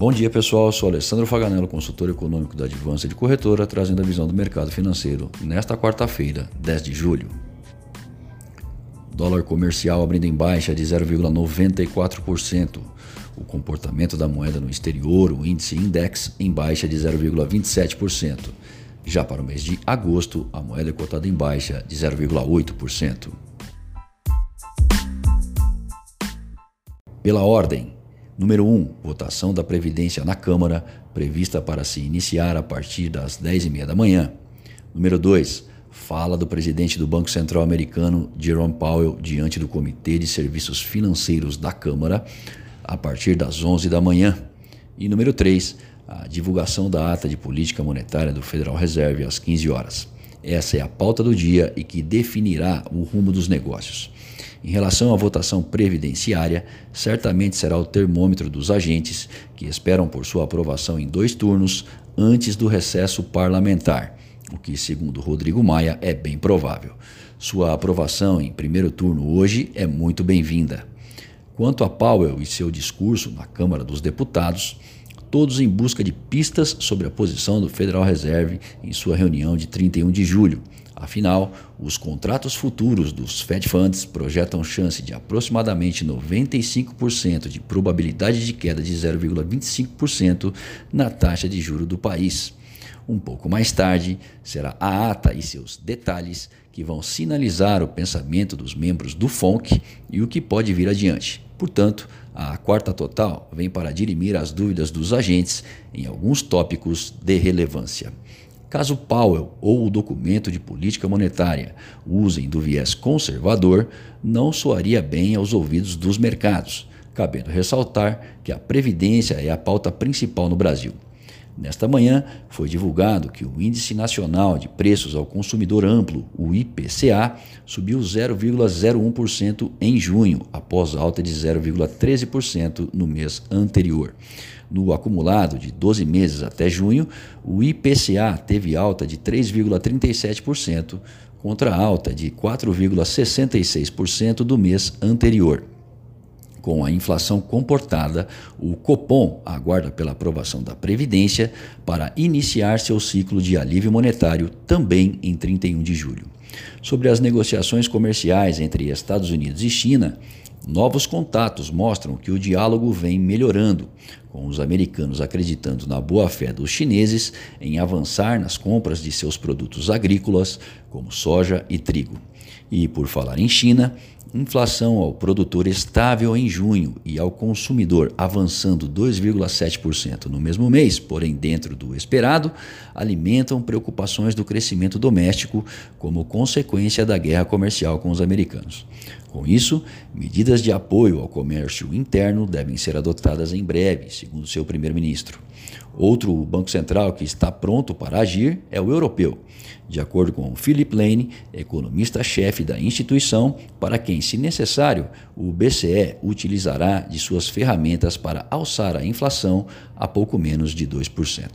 Bom dia pessoal, eu sou Alessandro Faganello, consultor econômico da Advança de Corretora, trazendo a visão do mercado financeiro nesta quarta-feira, 10 de julho. Dólar comercial abrindo em baixa de 0,94%. O comportamento da moeda no exterior, o índice index, em baixa de 0,27%. Já para o mês de agosto, a moeda é cotada em baixa de 0,8%. Pela ordem, Número 1. Votação da Previdência na Câmara, prevista para se iniciar a partir das 10h30 da manhã. Número 2. Fala do presidente do Banco Central Americano, Jerome Powell, diante do Comitê de Serviços Financeiros da Câmara, a partir das 11 da manhã. E número 3. A divulgação da ata de política monetária do Federal Reserve às 15 horas. Essa é a pauta do dia e que definirá o rumo dos negócios. Em relação à votação previdenciária, certamente será o termômetro dos agentes que esperam por sua aprovação em dois turnos antes do recesso parlamentar, o que, segundo Rodrigo Maia, é bem provável. Sua aprovação em primeiro turno hoje é muito bem-vinda. Quanto a Powell e seu discurso na Câmara dos Deputados, todos em busca de pistas sobre a posição do Federal Reserve em sua reunião de 31 de julho, Afinal, os contratos futuros dos Fed Funds projetam chance de aproximadamente 95% de probabilidade de queda de 0,25% na taxa de juro do país. Um pouco mais tarde, será a ata e seus detalhes que vão sinalizar o pensamento dos membros do FONC e o que pode vir adiante. Portanto, a quarta total vem para dirimir as dúvidas dos agentes em alguns tópicos de relevância. Caso Powell ou o documento de política monetária usem do viés conservador, não soaria bem aos ouvidos dos mercados, cabendo ressaltar que a previdência é a pauta principal no Brasil. Nesta manhã, foi divulgado que o Índice Nacional de Preços ao Consumidor Amplo, o IPCA, subiu 0,01% em junho, após alta de 0,13% no mês anterior. No acumulado de 12 meses até junho, o IPCA teve alta de 3,37%, contra alta de 4,66% do mês anterior. Com a inflação comportada, o Copom aguarda pela aprovação da Previdência para iniciar seu ciclo de alívio monetário também em 31 de julho. Sobre as negociações comerciais entre Estados Unidos e China, Novos contatos mostram que o diálogo vem melhorando, com os americanos acreditando na boa-fé dos chineses em avançar nas compras de seus produtos agrícolas, como soja e trigo. E por falar em China, inflação ao produtor estável em junho e ao consumidor avançando 2,7% no mesmo mês, porém dentro do esperado, alimentam preocupações do crescimento doméstico como consequência da guerra comercial com os americanos. Com isso, medidas de apoio ao comércio interno devem ser adotadas em breve, segundo seu primeiro-ministro. Outro Banco Central que está pronto para agir é o europeu, de acordo com Philip Lane, economista-chefe da instituição, para quem, se necessário, o BCE utilizará de suas ferramentas para alçar a inflação a pouco menos de 2%.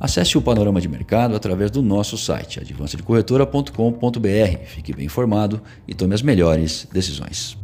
Acesse o panorama de mercado através do nosso site, advancedecorretora.com.br. Fique bem informado e tome as melhores decisões.